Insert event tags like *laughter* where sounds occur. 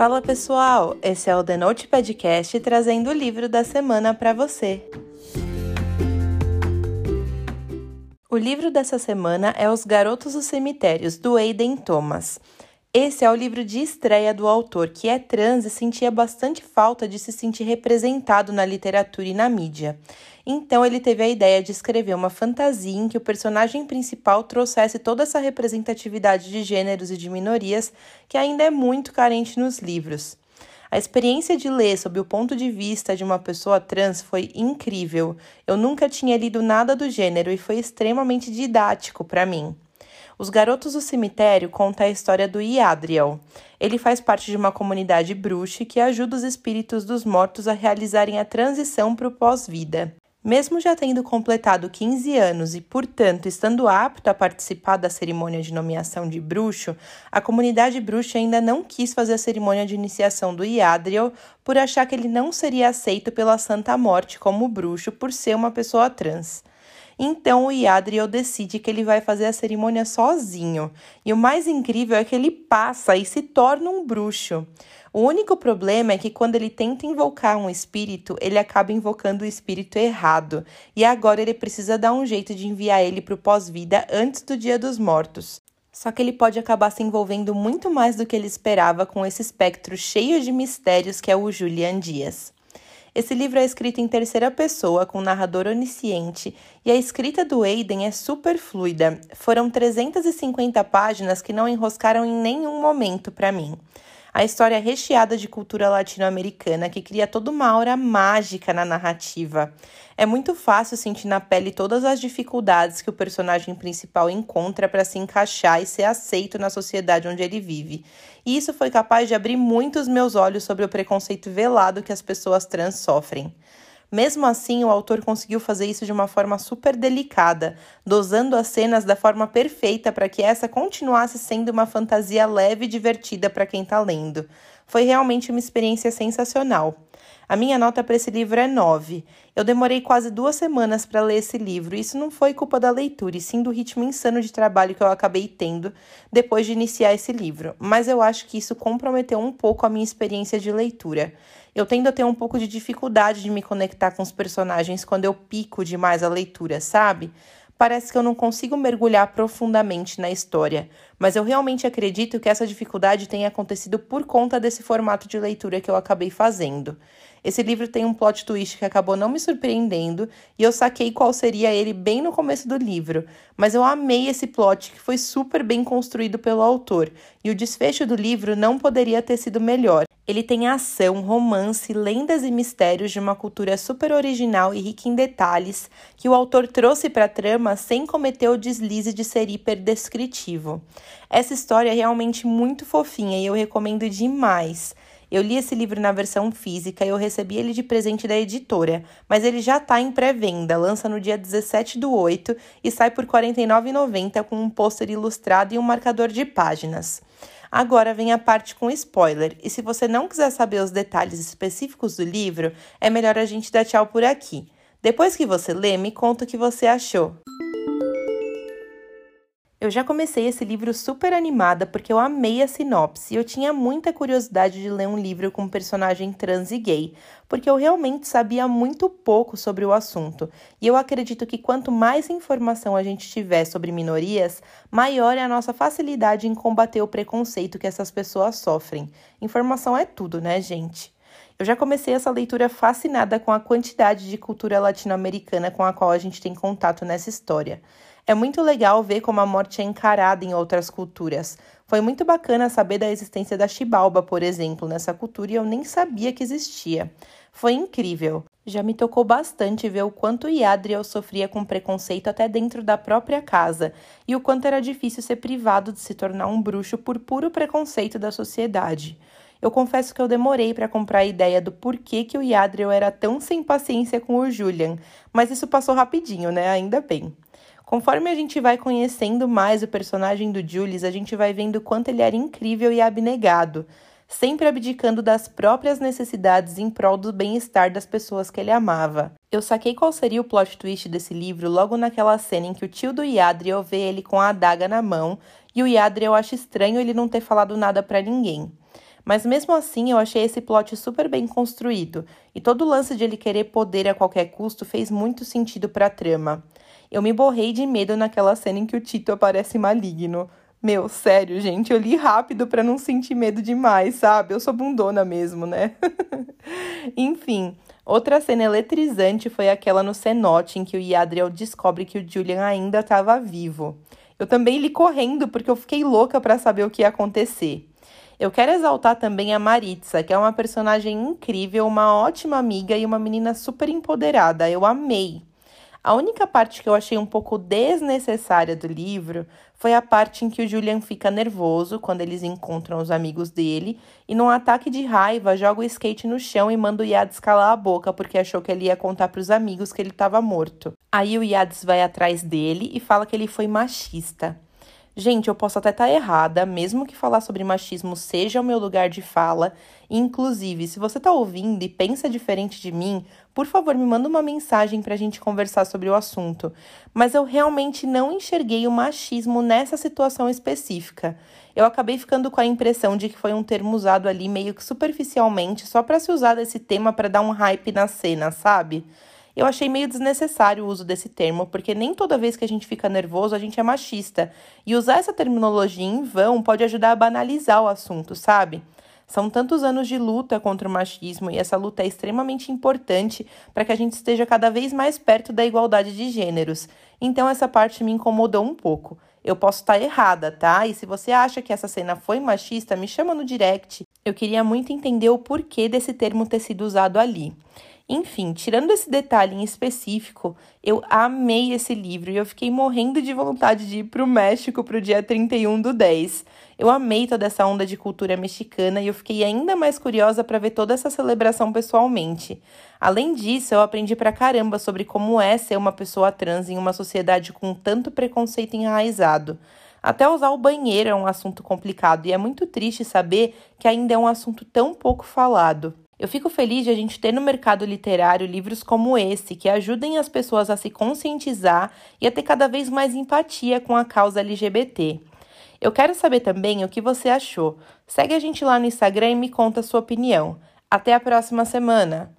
Fala pessoal, esse é o The Note Podcast trazendo o livro da semana para você. O livro dessa semana é Os Garotos dos Cemitérios, do Aiden Thomas. Esse é o livro de estreia do autor, que é trans e sentia bastante falta de se sentir representado na literatura e na mídia. Então ele teve a ideia de escrever uma fantasia em que o personagem principal trouxesse toda essa representatividade de gêneros e de minorias que ainda é muito carente nos livros. A experiência de ler sob o ponto de vista de uma pessoa trans foi incrível. Eu nunca tinha lido nada do gênero e foi extremamente didático para mim. Os Garotos do Cemitério conta a história do Iadriel. Ele faz parte de uma comunidade bruxa que ajuda os espíritos dos mortos a realizarem a transição para o pós-vida. Mesmo já tendo completado 15 anos e, portanto, estando apto a participar da cerimônia de nomeação de bruxo, a comunidade bruxa ainda não quis fazer a cerimônia de iniciação do Iadriel por achar que ele não seria aceito pela Santa Morte como bruxo por ser uma pessoa trans. Então o Yadriel decide que ele vai fazer a cerimônia sozinho. E o mais incrível é que ele passa e se torna um bruxo. O único problema é que quando ele tenta invocar um espírito, ele acaba invocando o espírito errado. E agora ele precisa dar um jeito de enviar ele para o pós-vida antes do Dia dos Mortos. Só que ele pode acabar se envolvendo muito mais do que ele esperava com esse espectro cheio de mistérios que é o Julian Dias. Esse livro é escrito em terceira pessoa, com narrador onisciente, e a escrita do Aiden é super fluida. Foram 350 páginas que não enroscaram em nenhum momento para mim. A história é recheada de cultura latino-americana que cria toda uma aura mágica na narrativa. É muito fácil sentir na pele todas as dificuldades que o personagem principal encontra para se encaixar e ser aceito na sociedade onde ele vive. E isso foi capaz de abrir muitos meus olhos sobre o preconceito velado que as pessoas trans sofrem. Mesmo assim, o autor conseguiu fazer isso de uma forma super delicada, dosando as cenas da forma perfeita para que essa continuasse sendo uma fantasia leve e divertida para quem está lendo. Foi realmente uma experiência sensacional. A minha nota para esse livro é 9. Eu demorei quase duas semanas para ler esse livro, e isso não foi culpa da leitura, e sim do ritmo insano de trabalho que eu acabei tendo depois de iniciar esse livro. Mas eu acho que isso comprometeu um pouco a minha experiência de leitura. Eu tendo a ter um pouco de dificuldade de me conectar com os personagens quando eu pico demais a leitura, sabe? parece que eu não consigo mergulhar profundamente na história, mas eu realmente acredito que essa dificuldade tenha acontecido por conta desse formato de leitura que eu acabei fazendo. Esse livro tem um plot twist que acabou não me surpreendendo e eu saquei qual seria ele bem no começo do livro, mas eu amei esse plot que foi super bem construído pelo autor e o desfecho do livro não poderia ter sido melhor. Ele tem ação, romance, lendas e mistérios de uma cultura super original e rica em detalhes que o autor trouxe para a trama sem cometer o deslize de ser hiperdescritivo. Essa história é realmente muito fofinha e eu recomendo demais. Eu li esse livro na versão física e eu recebi ele de presente da editora, mas ele já está em pré-venda, lança no dia 17 do 8 e sai por R$ 49,90 com um pôster ilustrado e um marcador de páginas. Agora vem a parte com spoiler, e se você não quiser saber os detalhes específicos do livro, é melhor a gente dar tchau por aqui. Depois que você lê, me conta o que você achou. Eu já comecei esse livro super animada porque eu amei a sinopse e eu tinha muita curiosidade de ler um livro com um personagem trans e gay, porque eu realmente sabia muito pouco sobre o assunto. E eu acredito que quanto mais informação a gente tiver sobre minorias, maior é a nossa facilidade em combater o preconceito que essas pessoas sofrem. Informação é tudo, né, gente? Eu já comecei essa leitura fascinada com a quantidade de cultura latino-americana com a qual a gente tem contato nessa história. É muito legal ver como a morte é encarada em outras culturas. Foi muito bacana saber da existência da Chibalba, por exemplo, nessa cultura e eu nem sabia que existia. Foi incrível. Já me tocou bastante ver o quanto Yadriel sofria com preconceito até dentro da própria casa e o quanto era difícil ser privado de se tornar um bruxo por puro preconceito da sociedade. Eu confesso que eu demorei para comprar a ideia do porquê que o Yadriel era tão sem paciência com o Julian, mas isso passou rapidinho, né? Ainda bem. Conforme a gente vai conhecendo mais o personagem do Julius, a gente vai vendo quanto ele era incrível e abnegado, sempre abdicando das próprias necessidades em prol do bem-estar das pessoas que ele amava. Eu saquei qual seria o plot twist desse livro logo naquela cena em que o tio do Yadriel vê ele com a adaga na mão e o Yadriel acha estranho ele não ter falado nada para ninguém. Mas mesmo assim, eu achei esse plot super bem construído, e todo o lance de ele querer poder a qualquer custo fez muito sentido para a trama. Eu me borrei de medo naquela cena em que o Tito aparece maligno. Meu, sério, gente, eu li rápido para não sentir medo demais, sabe? Eu sou bundona mesmo, né? *laughs* Enfim, outra cena eletrizante foi aquela no cenote em que o Yadriel descobre que o Julian ainda estava vivo. Eu também li correndo porque eu fiquei louca para saber o que ia acontecer. Eu quero exaltar também a Maritza, que é uma personagem incrível, uma ótima amiga e uma menina super empoderada. Eu amei. A única parte que eu achei um pouco desnecessária do livro foi a parte em que o Julian fica nervoso quando eles encontram os amigos dele e, num ataque de raiva, joga o skate no chão e manda o Yades calar a boca porque achou que ele ia contar para os amigos que ele estava morto. Aí o Yades vai atrás dele e fala que ele foi machista. Gente, eu posso até estar tá errada, mesmo que falar sobre machismo seja o meu lugar de fala. Inclusive, se você está ouvindo e pensa diferente de mim, por favor, me manda uma mensagem para a gente conversar sobre o assunto. Mas eu realmente não enxerguei o machismo nessa situação específica. Eu acabei ficando com a impressão de que foi um termo usado ali meio que superficialmente, só para se usar desse tema para dar um hype na cena, sabe? Eu achei meio desnecessário o uso desse termo, porque nem toda vez que a gente fica nervoso a gente é machista. E usar essa terminologia em vão pode ajudar a banalizar o assunto, sabe? São tantos anos de luta contra o machismo e essa luta é extremamente importante para que a gente esteja cada vez mais perto da igualdade de gêneros. Então essa parte me incomodou um pouco. Eu posso estar errada, tá? E se você acha que essa cena foi machista, me chama no direct. Eu queria muito entender o porquê desse termo ter sido usado ali. Enfim, tirando esse detalhe em específico, eu amei esse livro e eu fiquei morrendo de vontade de ir para o México para o dia 31 do 10. Eu amei toda essa onda de cultura mexicana e eu fiquei ainda mais curiosa para ver toda essa celebração pessoalmente. Além disso, eu aprendi pra caramba sobre como é ser uma pessoa trans em uma sociedade com tanto preconceito enraizado. Até usar o banheiro é um assunto complicado e é muito triste saber que ainda é um assunto tão pouco falado. Eu fico feliz de a gente ter no mercado literário livros como esse, que ajudem as pessoas a se conscientizar e a ter cada vez mais empatia com a causa LGBT. Eu quero saber também o que você achou. Segue a gente lá no Instagram e me conta a sua opinião. Até a próxima semana!